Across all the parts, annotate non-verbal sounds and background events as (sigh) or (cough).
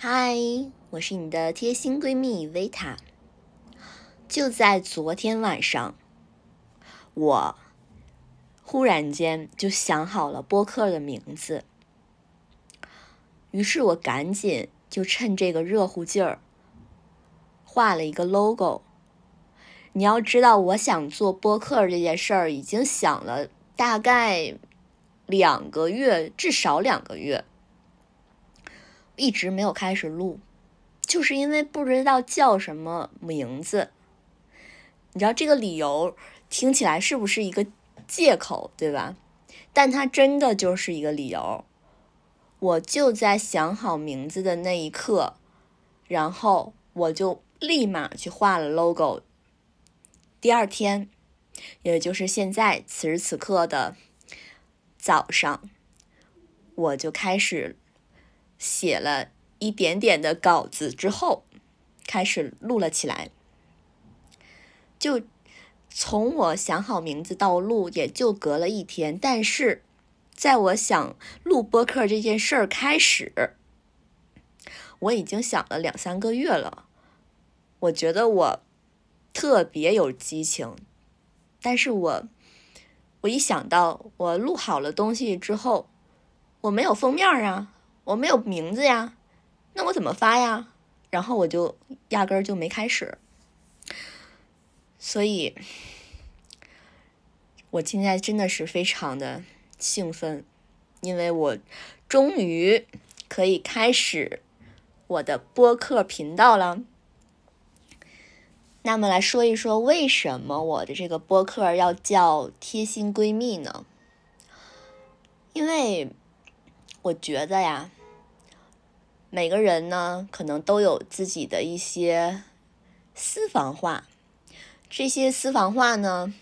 嗨，我是你的贴心闺蜜维塔。就在昨天晚上，我忽然间就想好了播客的名字，于是我赶紧就趁这个热乎劲儿画了一个 logo。你要知道，我想做播客这件事儿已经想了大概两个月，至少两个月。一直没有开始录，就是因为不知道叫什么名字。你知道这个理由听起来是不是一个借口，对吧？但它真的就是一个理由。我就在想好名字的那一刻，然后我就立马去画了 logo。第二天，也就是现在此时此刻的早上，我就开始。写了一点点的稿子之后，开始录了起来。就从我想好名字到录，也就隔了一天。但是，在我想录播客这件事儿开始，我已经想了两三个月了。我觉得我特别有激情，但是我我一想到我录好了东西之后，我没有封面啊。我没有名字呀，那我怎么发呀？然后我就压根儿就没开始，所以，我现在真的是非常的兴奋，因为我终于可以开始我的播客频道了。那么来说一说，为什么我的这个播客要叫“贴心闺蜜”呢？因为我觉得呀。每个人呢，可能都有自己的一些私房话。这些私房话呢，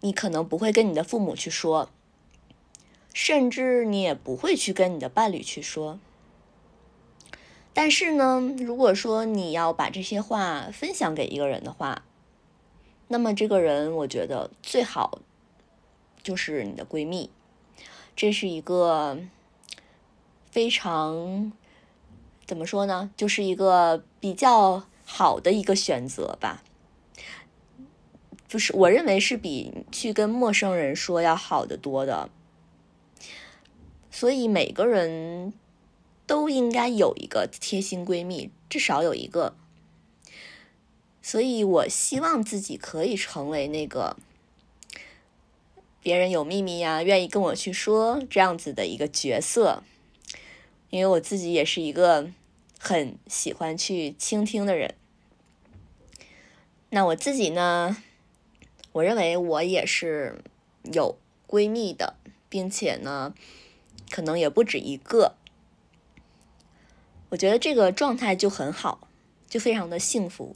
你可能不会跟你的父母去说，甚至你也不会去跟你的伴侣去说。但是呢，如果说你要把这些话分享给一个人的话，那么这个人，我觉得最好就是你的闺蜜。这是一个。非常怎么说呢？就是一个比较好的一个选择吧。就是，我认为是比去跟陌生人说要好得多的。所以每个人都应该有一个贴心闺蜜，至少有一个。所以我希望自己可以成为那个别人有秘密呀，愿意跟我去说这样子的一个角色。因为我自己也是一个很喜欢去倾听的人，那我自己呢，我认为我也是有闺蜜的，并且呢，可能也不止一个。我觉得这个状态就很好，就非常的幸福。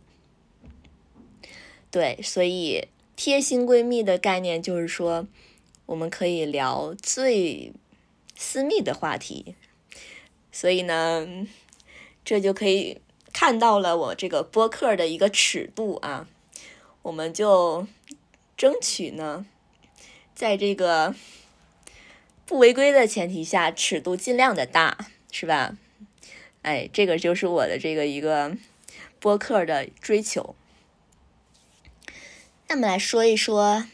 对，所以贴心闺蜜的概念就是说，我们可以聊最私密的话题。所以呢，这就可以看到了我这个播客的一个尺度啊。我们就争取呢，在这个不违规的前提下，尺度尽量的大，是吧？哎，这个就是我的这个一个播客的追求。那么来说一说，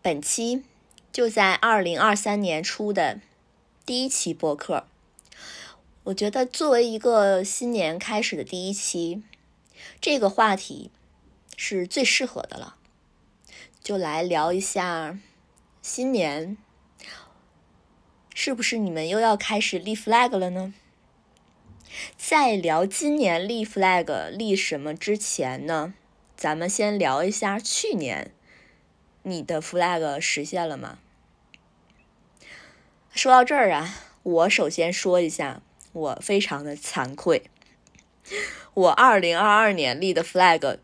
本期就在二零二三年初的第一期播客。我觉得作为一个新年开始的第一期，这个话题是最适合的了。就来聊一下新年，是不是你们又要开始立 flag 了呢？在聊今年立 flag 立什么之前呢，咱们先聊一下去年你的 flag 实现了吗？说到这儿啊，我首先说一下。我非常的惭愧，我二零二二年立的 flag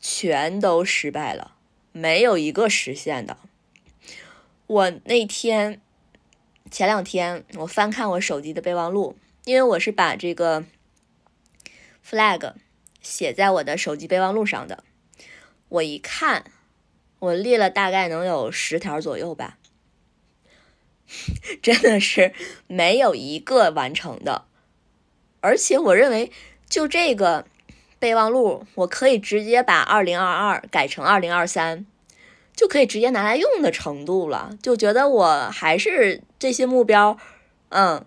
全都失败了，没有一个实现的。我那天前两天我翻看我手机的备忘录，因为我是把这个 flag 写在我的手机备忘录上的。我一看，我立了大概能有十条左右吧。(laughs) 真的是没有一个完成的，而且我认为就这个备忘录，我可以直接把二零二二改成二零二三，就可以直接拿来用的程度了。就觉得我还是这些目标，嗯，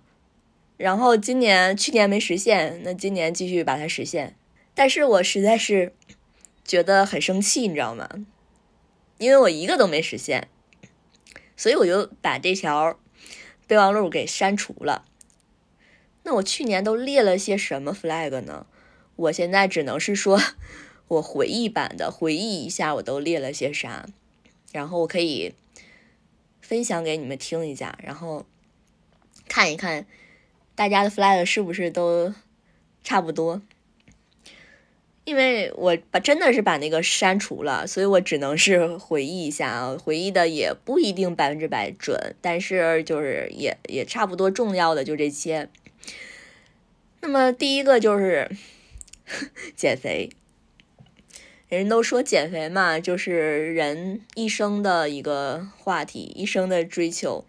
然后今年去年没实现，那今年继续把它实现。但是我实在是觉得很生气，你知道吗？因为我一个都没实现，所以我就把这条备忘录给删除了。那我去年都列了些什么 flag 呢？我现在只能是说，我回忆版的回忆一下，我都列了些啥，然后我可以分享给你们听一下，然后看一看大家的 flag 是不是都差不多。因为我把真的是把那个删除了，所以我只能是回忆一下啊，回忆的也不一定百分之百准，但是就是也也差不多重要的就这些。那么第一个就是 (laughs) 减肥，人都说减肥嘛，就是人一生的一个话题，一生的追求，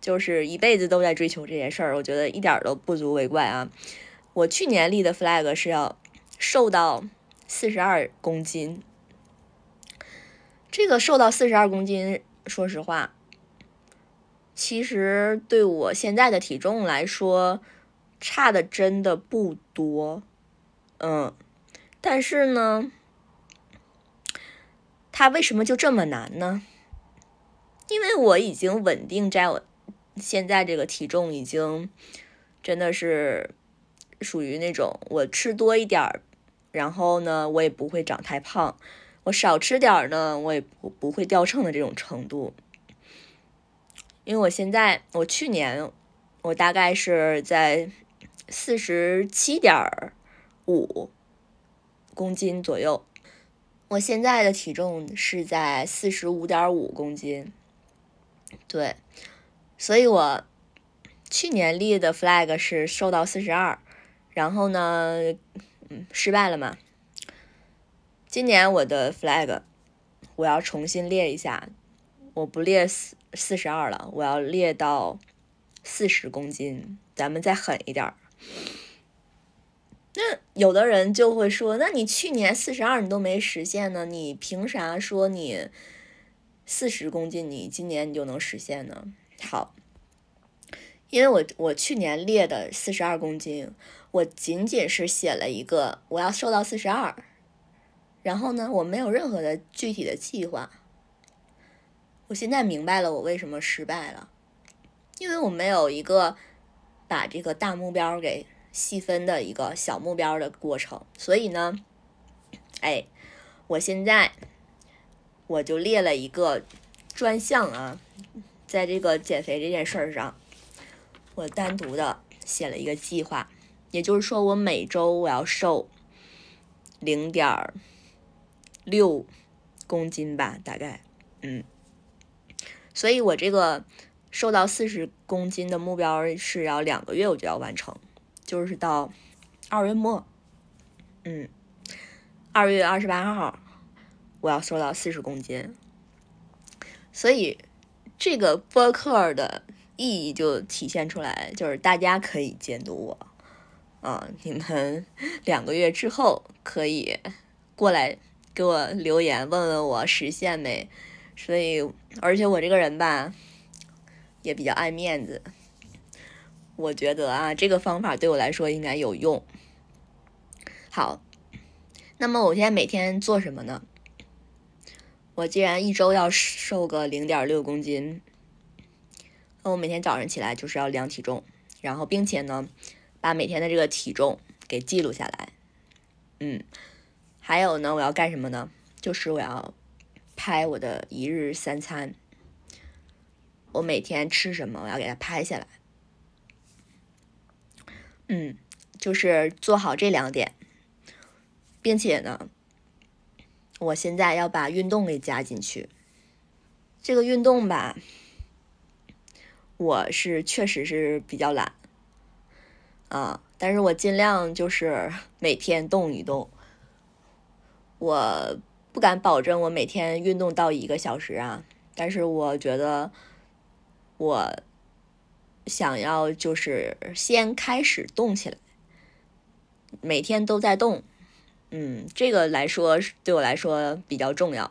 就是一辈子都在追求这件事儿，我觉得一点都不足为怪啊。我去年立的 flag 是要。瘦到四十二公斤，这个瘦到四十二公斤，说实话，其实对我现在的体重来说，差的真的不多，嗯，但是呢，它为什么就这么难呢？因为我已经稳定在我现在这个体重，已经真的是属于那种我吃多一点儿。然后呢，我也不会长太胖，我少吃点儿呢，我也不会掉秤的这种程度。因为我现在，我去年我大概是在四十七点五公斤左右，我现在的体重是在四十五点五公斤，对，所以我去年立的 flag 是瘦到四十二，然后呢。失败了吗？今年我的 flag 我要重新列一下，我不列四四十二了，我要列到四十公斤，咱们再狠一点儿。那有的人就会说，那你去年四十二你都没实现呢，你凭啥说你四十公斤你今年你就能实现呢？好。因为我我去年列的四十二公斤，我仅仅是写了一个我要瘦到四十二，然后呢，我没有任何的具体的计划。我现在明白了我为什么失败了，因为我没有一个把这个大目标给细分的一个小目标的过程，所以呢，哎，我现在我就列了一个专项啊，在这个减肥这件事儿上。我单独的写了一个计划，也就是说，我每周我要瘦零点六公斤吧，大概，嗯，所以我这个瘦到四十公斤的目标是要两个月我就要完成，就是到二月末，嗯，二月二十八号我要瘦到四十公斤，所以这个播客的。意义就体现出来，就是大家可以监督我，啊，你们 (laughs) 两个月之后可以过来给我留言，问问我实现没。所以，而且我这个人吧，也比较爱面子，我觉得啊，这个方法对我来说应该有用。好，那么我现在每天做什么呢？我既然一周要瘦个零点六公斤。那我每天早上起来就是要量体重，然后并且呢，把每天的这个体重给记录下来。嗯，还有呢，我要干什么呢？就是我要拍我的一日三餐，我每天吃什么，我要给它拍下来。嗯，就是做好这两点，并且呢，我现在要把运动给加进去。这个运动吧。我是确实是比较懒，啊，但是我尽量就是每天动一动。我不敢保证我每天运动到一个小时啊，但是我觉得我想要就是先开始动起来，每天都在动，嗯，这个来说对我来说比较重要。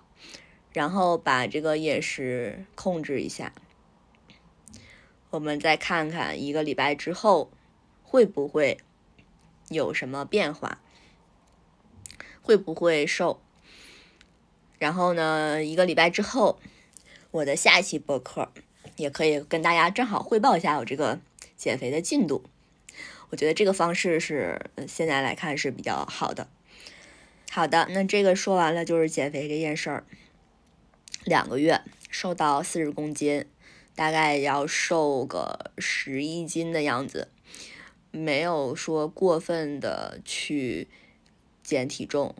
然后把这个饮食控制一下，我们再看看一个礼拜之后会不会有什么变化，会不会瘦。然后呢，一个礼拜之后，我的下一期播客也可以跟大家正好汇报一下我这个减肥的进度。我觉得这个方式是现在来看是比较好的。好的，那这个说完了就是减肥这件事儿。两个月瘦到四十公斤，大概要瘦个十一斤的样子，没有说过分的去减体重，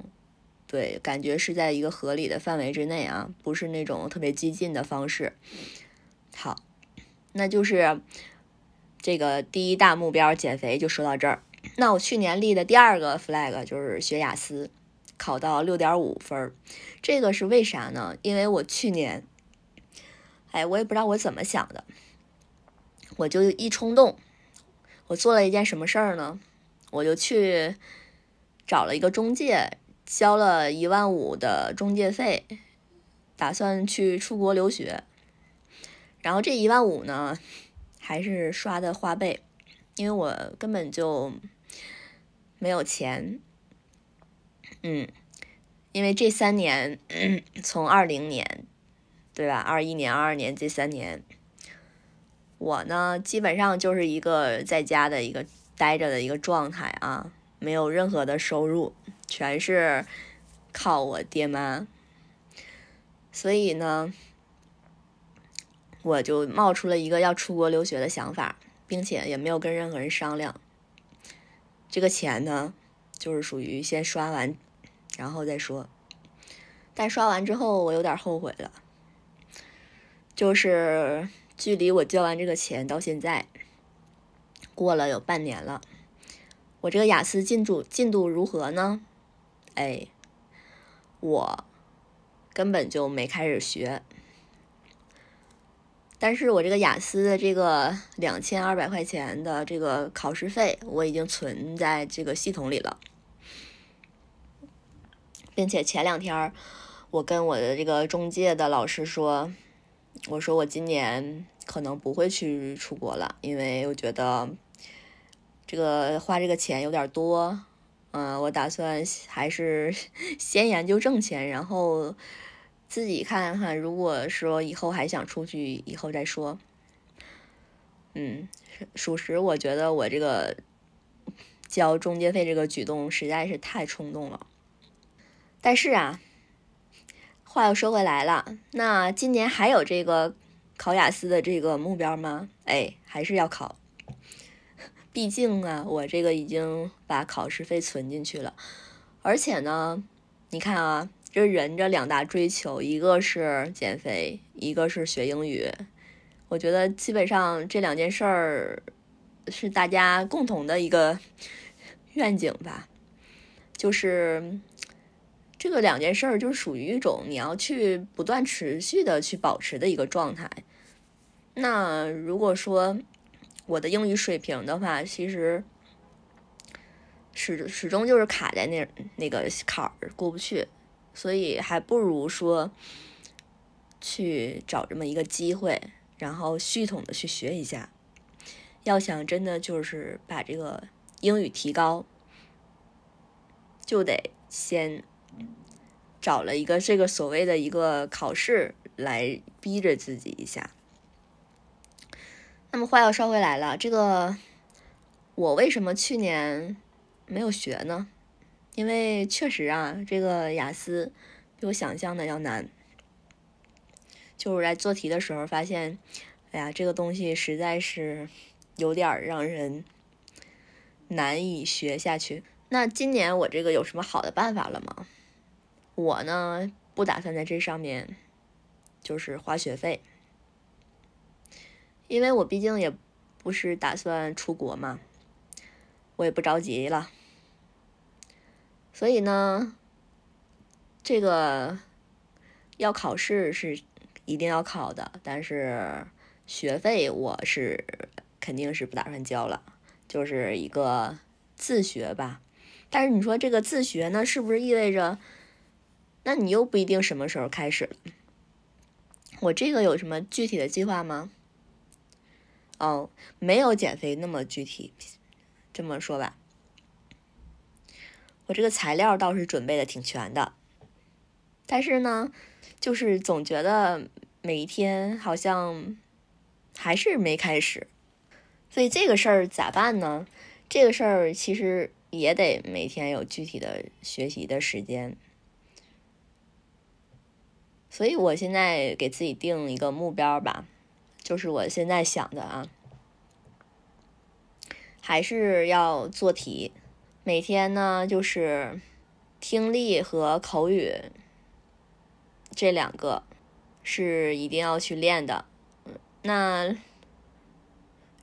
对，感觉是在一个合理的范围之内啊，不是那种特别激进的方式。好，那就是这个第一大目标减肥就说到这儿。那我去年立的第二个 flag 就是学雅思。考到六点五分，这个是为啥呢？因为我去年，哎，我也不知道我怎么想的，我就一冲动，我做了一件什么事儿呢？我就去找了一个中介，交了一万五的中介费，打算去出国留学。然后这一万五呢，还是刷的花呗，因为我根本就没有钱。嗯，因为这三年，从二零年，对吧？二一年、二二年这三年，我呢基本上就是一个在家的一个待着的一个状态啊，没有任何的收入，全是靠我爹妈。所以呢，我就冒出了一个要出国留学的想法，并且也没有跟任何人商量。这个钱呢，就是属于先刷完。然后再说，但刷完之后我有点后悔了，就是距离我交完这个钱到现在过了有半年了，我这个雅思进度进度如何呢？哎，我根本就没开始学，但是我这个雅思的这个两千二百块钱的这个考试费我已经存在这个系统里了。并且前两天我跟我的这个中介的老师说，我说我今年可能不会去出国了，因为我觉得这个花这个钱有点多。嗯，我打算还是 (laughs) 先研究挣钱，然后自己看看，如果说以后还想出去，以后再说。嗯，属实，我觉得我这个交中介费这个举动实在是太冲动了。但是啊，话又说回来了，那今年还有这个考雅思的这个目标吗？哎，还是要考。毕竟啊，我这个已经把考试费存进去了，而且呢，你看啊，这人这两大追求，一个是减肥，一个是学英语。我觉得基本上这两件事儿是大家共同的一个 (laughs) 愿景吧，就是。这个两件事儿就属于一种你要去不断持续的去保持的一个状态。那如果说我的英语水平的话，其实始始终就是卡在那那个坎儿过不去，所以还不如说去找这么一个机会，然后系统的去学一下。要想真的就是把这个英语提高，就得先。找了一个这个所谓的一个考试来逼着自己一下。那么话又说回来了，这个我为什么去年没有学呢？因为确实啊，这个雅思比我想象的要难。就是在做题的时候发现，哎呀，这个东西实在是有点让人难以学下去。那今年我这个有什么好的办法了吗？我呢，不打算在这上面就是花学费，因为我毕竟也不是打算出国嘛，我也不着急了，所以呢，这个要考试是一定要考的，但是学费我是肯定是不打算交了，就是一个自学吧。但是你说这个自学呢，是不是意味着，那你又不一定什么时候开始？我这个有什么具体的计划吗？哦，没有减肥那么具体，这么说吧，我这个材料倒是准备的挺全的，但是呢，就是总觉得每一天好像还是没开始，所以这个事儿咋办呢？这个事儿其实也得每天有具体的学习的时间，所以我现在给自己定一个目标吧。就是我现在想的啊，还是要做题，每天呢就是听力和口语这两个是一定要去练的。那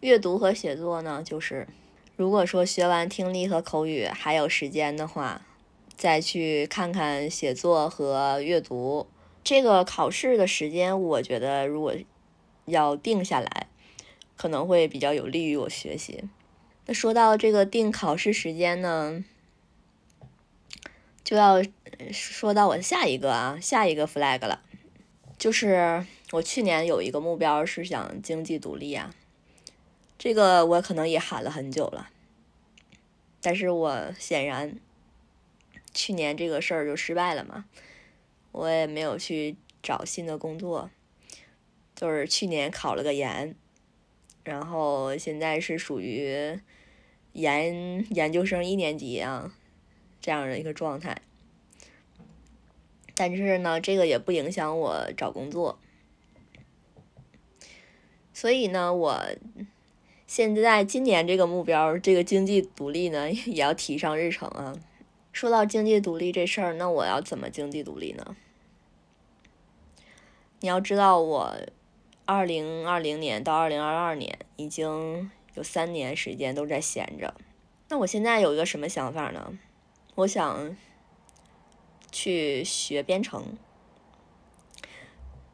阅读和写作呢，就是如果说学完听力和口语还有时间的话，再去看看写作和阅读。这个考试的时间，我觉得如果。要定下来，可能会比较有利于我学习。那说到这个定考试时间呢，就要说到我的下一个啊，下一个 flag 了，就是我去年有一个目标是想经济独立啊，这个我可能也喊了很久了，但是我显然去年这个事儿就失败了嘛，我也没有去找新的工作。就是去年考了个研，然后现在是属于研研究生一年级啊这样的一个状态，但是呢，这个也不影响我找工作，所以呢，我现在今年这个目标，这个经济独立呢，也要提上日程啊。说到经济独立这事儿，那我要怎么经济独立呢？你要知道我。二零二零年到二零二二年，已经有三年时间都在闲着。那我现在有一个什么想法呢？我想去学编程，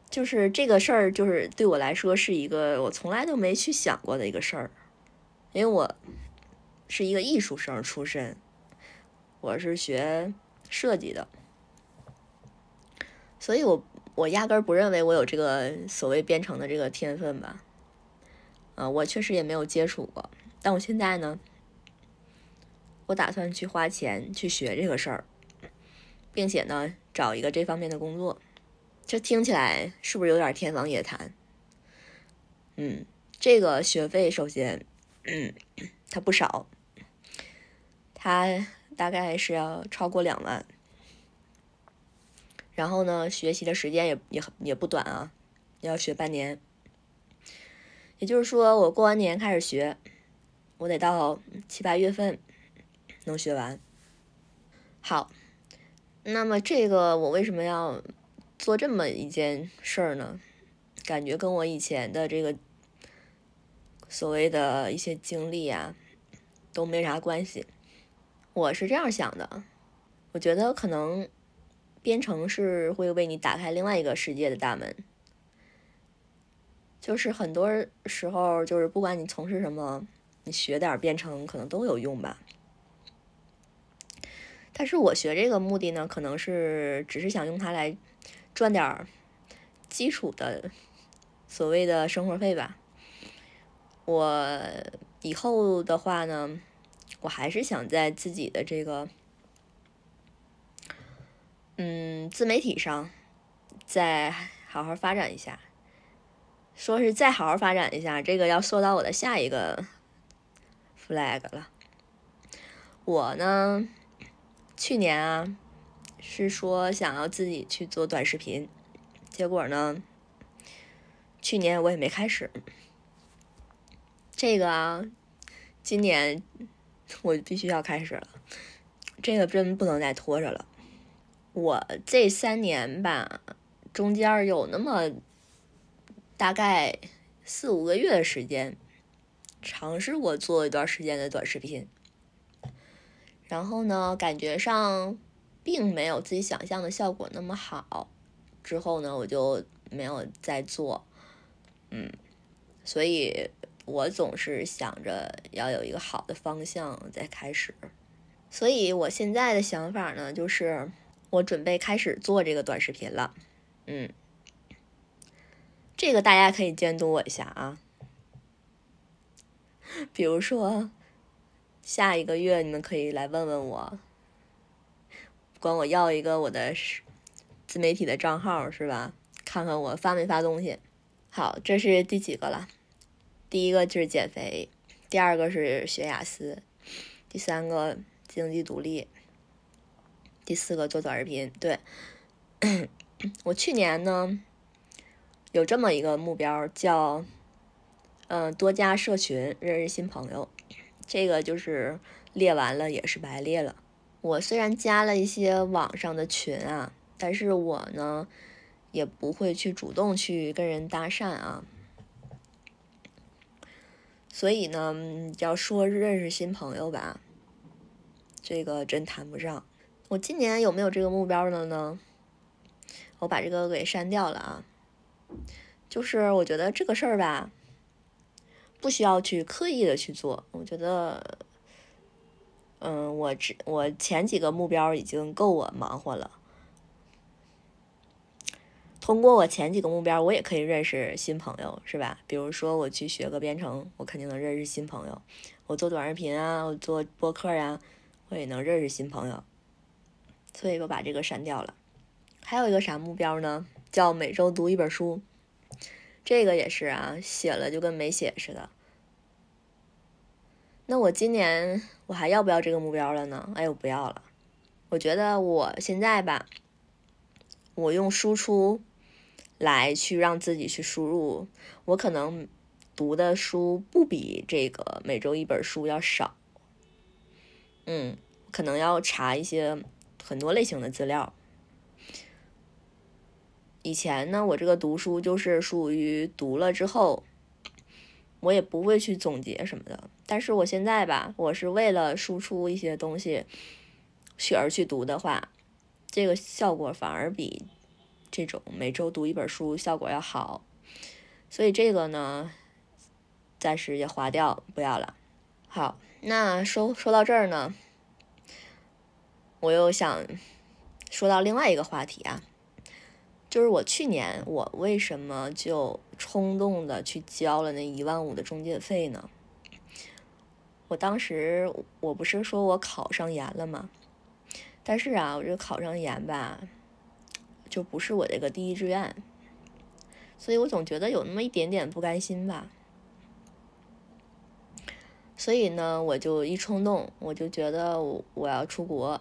就是这个事儿，就是对我来说是一个我从来都没去想过的一个事儿。因为我是一个艺术生出身，我是学设计的，所以我。我压根儿不认为我有这个所谓编程的这个天分吧，啊，我确实也没有接触过。但我现在呢，我打算去花钱去学这个事儿，并且呢，找一个这方面的工作。这听起来是不是有点天方夜谭？嗯，这个学费首先，嗯，它不少，它大概是要超过两万。然后呢，学习的时间也也也不短啊，要学半年。也就是说，我过完年开始学，我得到七八月份能学完。好，那么这个我为什么要做这么一件事儿呢？感觉跟我以前的这个所谓的一些经历啊都没啥关系。我是这样想的，我觉得可能。编程是会为你打开另外一个世界的大门，就是很多时候，就是不管你从事什么，你学点编程可能都有用吧。但是我学这个目的呢，可能是只是想用它来赚点基础的所谓的生活费吧。我以后的话呢，我还是想在自己的这个。嗯，自媒体上再好好发展一下。说是再好好发展一下，这个要说到我的下一个 flag 了。我呢，去年啊是说想要自己去做短视频，结果呢，去年我也没开始。这个啊，今年 (laughs) 我必须要开始了，这个真不能再拖着了。我这三年吧，中间有那么大概四五个月的时间，尝试过做一段时间的短视频，然后呢，感觉上并没有自己想象的效果那么好，之后呢，我就没有再做，嗯，所以我总是想着要有一个好的方向再开始。所以我现在的想法呢，就是我准备开始做这个短视频了。嗯，这个大家可以监督我一下啊。(laughs) 比如说，下一个月你们可以来问问我，管我要一个我的是自媒体的账号是吧？看看我发没发东西。好，这是第几个了？第一个就是减肥，第二个是学雅思，第三个。经济独立，第四个做短视频。对，(coughs) 我去年呢有这么一个目标，叫嗯多加社群，认识新朋友。这个就是列完了也是白列了。我虽然加了一些网上的群啊，但是我呢也不会去主动去跟人搭讪啊。所以呢，要说认识新朋友吧。这个真谈不上。我今年有没有这个目标了呢？我把这个给删掉了啊。就是我觉得这个事儿吧，不需要去刻意的去做。我觉得，嗯，我只我前几个目标已经够我忙活了。通过我前几个目标，我也可以认识新朋友，是吧？比如说我去学个编程，我肯定能认识新朋友。我做短视频啊，我做播客呀。我也能认识新朋友，所以我把这个删掉了。还有一个啥目标呢？叫每周读一本书，这个也是啊，写了就跟没写似的。那我今年我还要不要这个目标了呢？哎，我不要了。我觉得我现在吧，我用输出来去让自己去输入，我可能读的书不比这个每周一本书要少。嗯，可能要查一些很多类型的资料。以前呢，我这个读书就是属于读了之后，我也不会去总结什么的。但是我现在吧，我是为了输出一些东西去而去读的话，这个效果反而比这种每周读一本书效果要好。所以这个呢，暂时也划掉，不要了。好。那说说到这儿呢，我又想说到另外一个话题啊，就是我去年我为什么就冲动的去交了那一万五的中介费呢？我当时我不是说我考上研了吗？但是啊，我这考上研吧，就不是我这个第一志愿，所以我总觉得有那么一点点不甘心吧。所以呢，我就一冲动，我就觉得我要出国。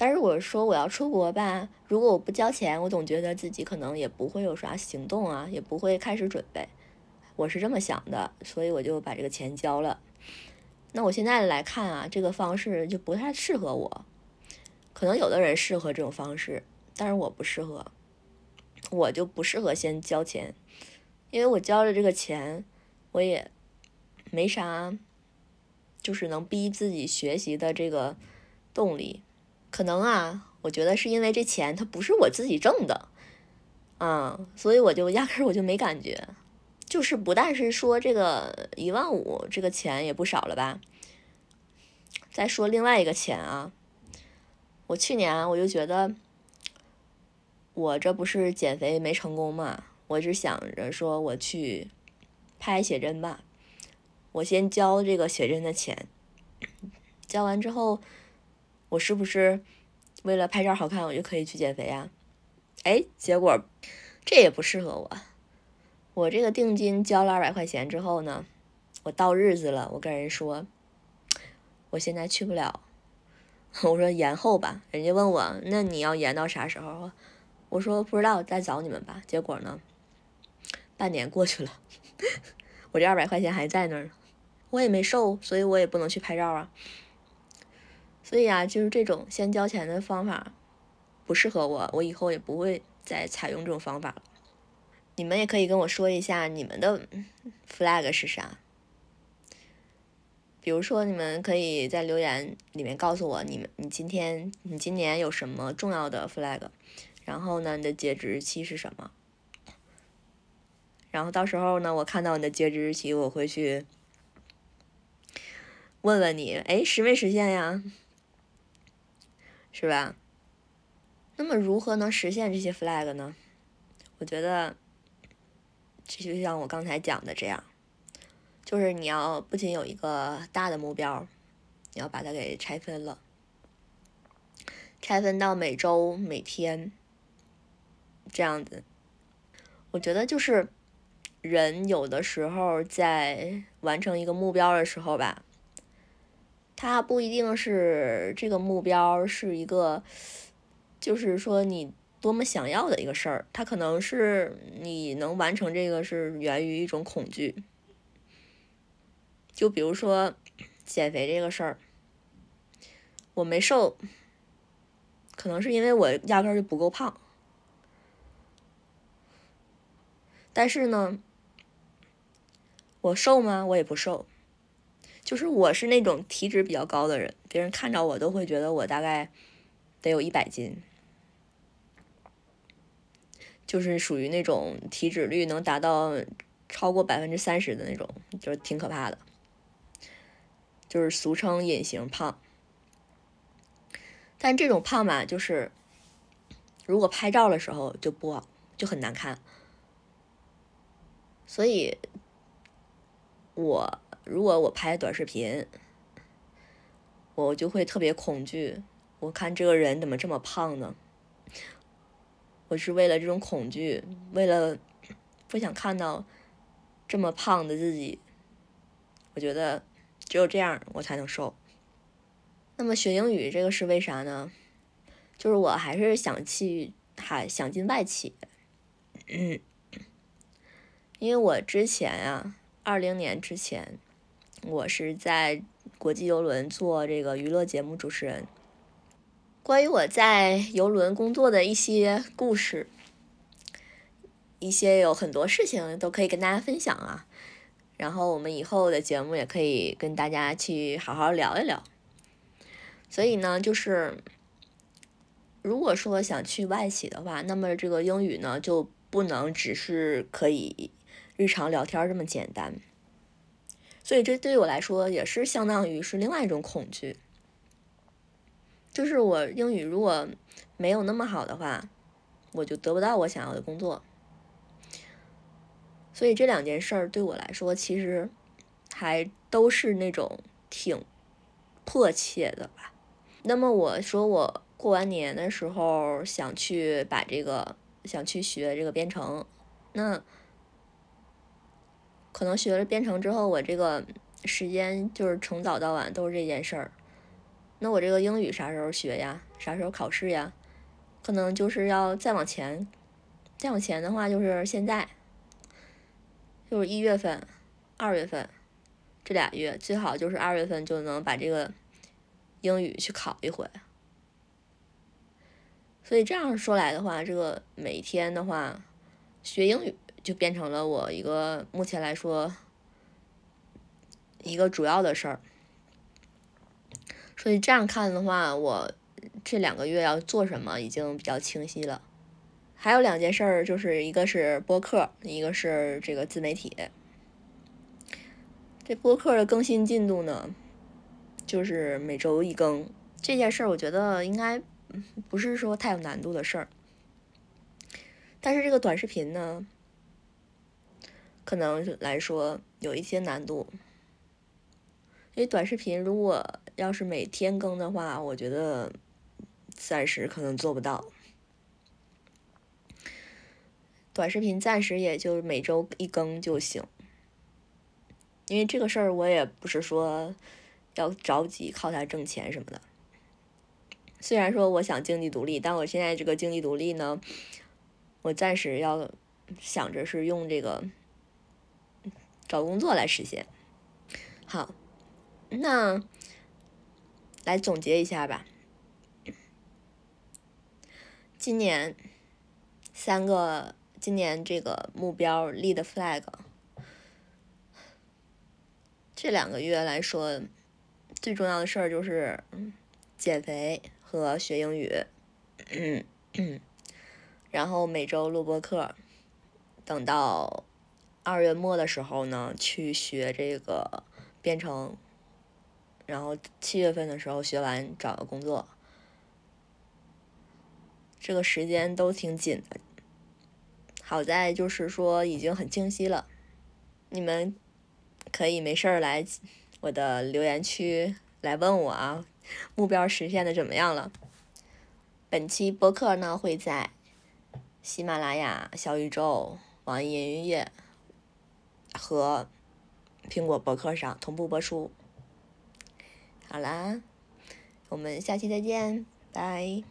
但是我说我要出国吧，如果我不交钱，我总觉得自己可能也不会有啥行动啊，也不会开始准备。我是这么想的，所以我就把这个钱交了。那我现在来看啊，这个方式就不太适合我。可能有的人适合这种方式，但是我不适合。我就不适合先交钱，因为我交了这个钱，我也。没啥，就是能逼自己学习的这个动力，可能啊，我觉得是因为这钱它不是我自己挣的，啊，所以我就压根我就没感觉，就是不但是说这个一万五这个钱也不少了吧，再说另外一个钱啊，我去年我就觉得，我这不是减肥没成功嘛，我只想着说我去拍写真吧。我先交这个写真的钱，交完之后，我是不是为了拍照好看，我就可以去减肥啊？哎，结果这也不适合我。我这个定金交了二百块钱之后呢，我到日子了，我跟人说，我现在去不了。(laughs) 我说延后吧，人家问我，那你要延到啥时候？我说不知道，再找你们吧。结果呢，半年过去了，(laughs) 我这二百块钱还在那儿呢。我也没瘦，所以我也不能去拍照啊。所以啊，就是这种先交钱的方法不适合我，我以后也不会再采用这种方法了。你们也可以跟我说一下你们的 flag 是啥，比如说你们可以在留言里面告诉我你们你今天你今年有什么重要的 flag，然后呢你的截止日期是什么？然后到时候呢我看到你的截止日期，我会去。问问你，哎，实没实现呀？是吧？那么如何能实现这些 flag 呢？我觉得，这就像我刚才讲的这样，就是你要不仅有一个大的目标，你要把它给拆分了，拆分到每周、每天这样子。我觉得就是人有的时候在完成一个目标的时候吧，他不一定是这个目标是一个，就是说你。多么想要的一个事儿，它可能是你能完成这个是源于一种恐惧。就比如说减肥这个事儿，我没瘦，可能是因为我压根儿就不够胖。但是呢，我瘦吗？我也不瘦，就是我是那种体脂比较高的人，别人看着我都会觉得我大概得有一百斤。就是属于那种体脂率能达到超过百分之三十的那种，就是挺可怕的，就是俗称隐形胖。但这种胖吧，就是如果拍照的时候就不，就很难看。所以，我如果我拍短视频，我就会特别恐惧。我看这个人怎么这么胖呢？我是为了这种恐惧，为了不想看到这么胖的自己，我觉得只有这样我才能瘦。那么学英语这个是为啥呢？就是我还是想去，还想进外企。嗯，(coughs) 因为我之前啊，二零年之前，我是在国际游轮做这个娱乐节目主持人。关于我在游轮工作的一些故事，一些有很多事情都可以跟大家分享啊。然后我们以后的节目也可以跟大家去好好聊一聊。所以呢，就是如果说想去外企的话，那么这个英语呢就不能只是可以日常聊天这么简单。所以这对我来说也是相当于是另外一种恐惧。就是我英语如果没有那么好的话，我就得不到我想要的工作。所以这两件事儿对我来说，其实还都是那种挺迫切的吧。那么我说我过完年的时候想去把这个想去学这个编程，那可能学了编程之后，我这个时间就是从早到晚都是这件事儿。那我这个英语啥时候学呀？啥时候考试呀？可能就是要再往前，再往前的话就是现在，就是一月份、二月份这俩月，最好就是二月份就能把这个英语去考一回。所以这样说来的话，这个每天的话学英语就变成了我一个目前来说一个主要的事儿。所以这样看的话，我这两个月要做什么已经比较清晰了。还有两件事儿，就是一个是播客，一个是这个自媒体。这播客的更新进度呢，就是每周一更。这件事儿我觉得应该不是说太有难度的事儿。但是这个短视频呢，可能来说有一些难度。因为短视频如果要是每天更的话，我觉得暂时可能做不到。短视频暂时也就每周一更就行，因为这个事儿我也不是说要着急靠它挣钱什么的。虽然说我想经济独立，但我现在这个经济独立呢，我暂时要想着是用这个找工作来实现。好。那来总结一下吧。今年三个，今年这个目标立的 flag，这两个月来说，最重要的事儿就是减肥和学英语，然后每周录播课，等到二月末的时候呢，去学这个编程。然后七月份的时候学完找个工作，这个时间都挺紧的。好在就是说已经很清晰了，你们可以没事儿来我的留言区来问我啊，目标实现的怎么样了？本期播客呢会在喜马拉雅、小宇宙、网易云音乐和苹果博客上同步播出。好啦，我们下期再见，拜。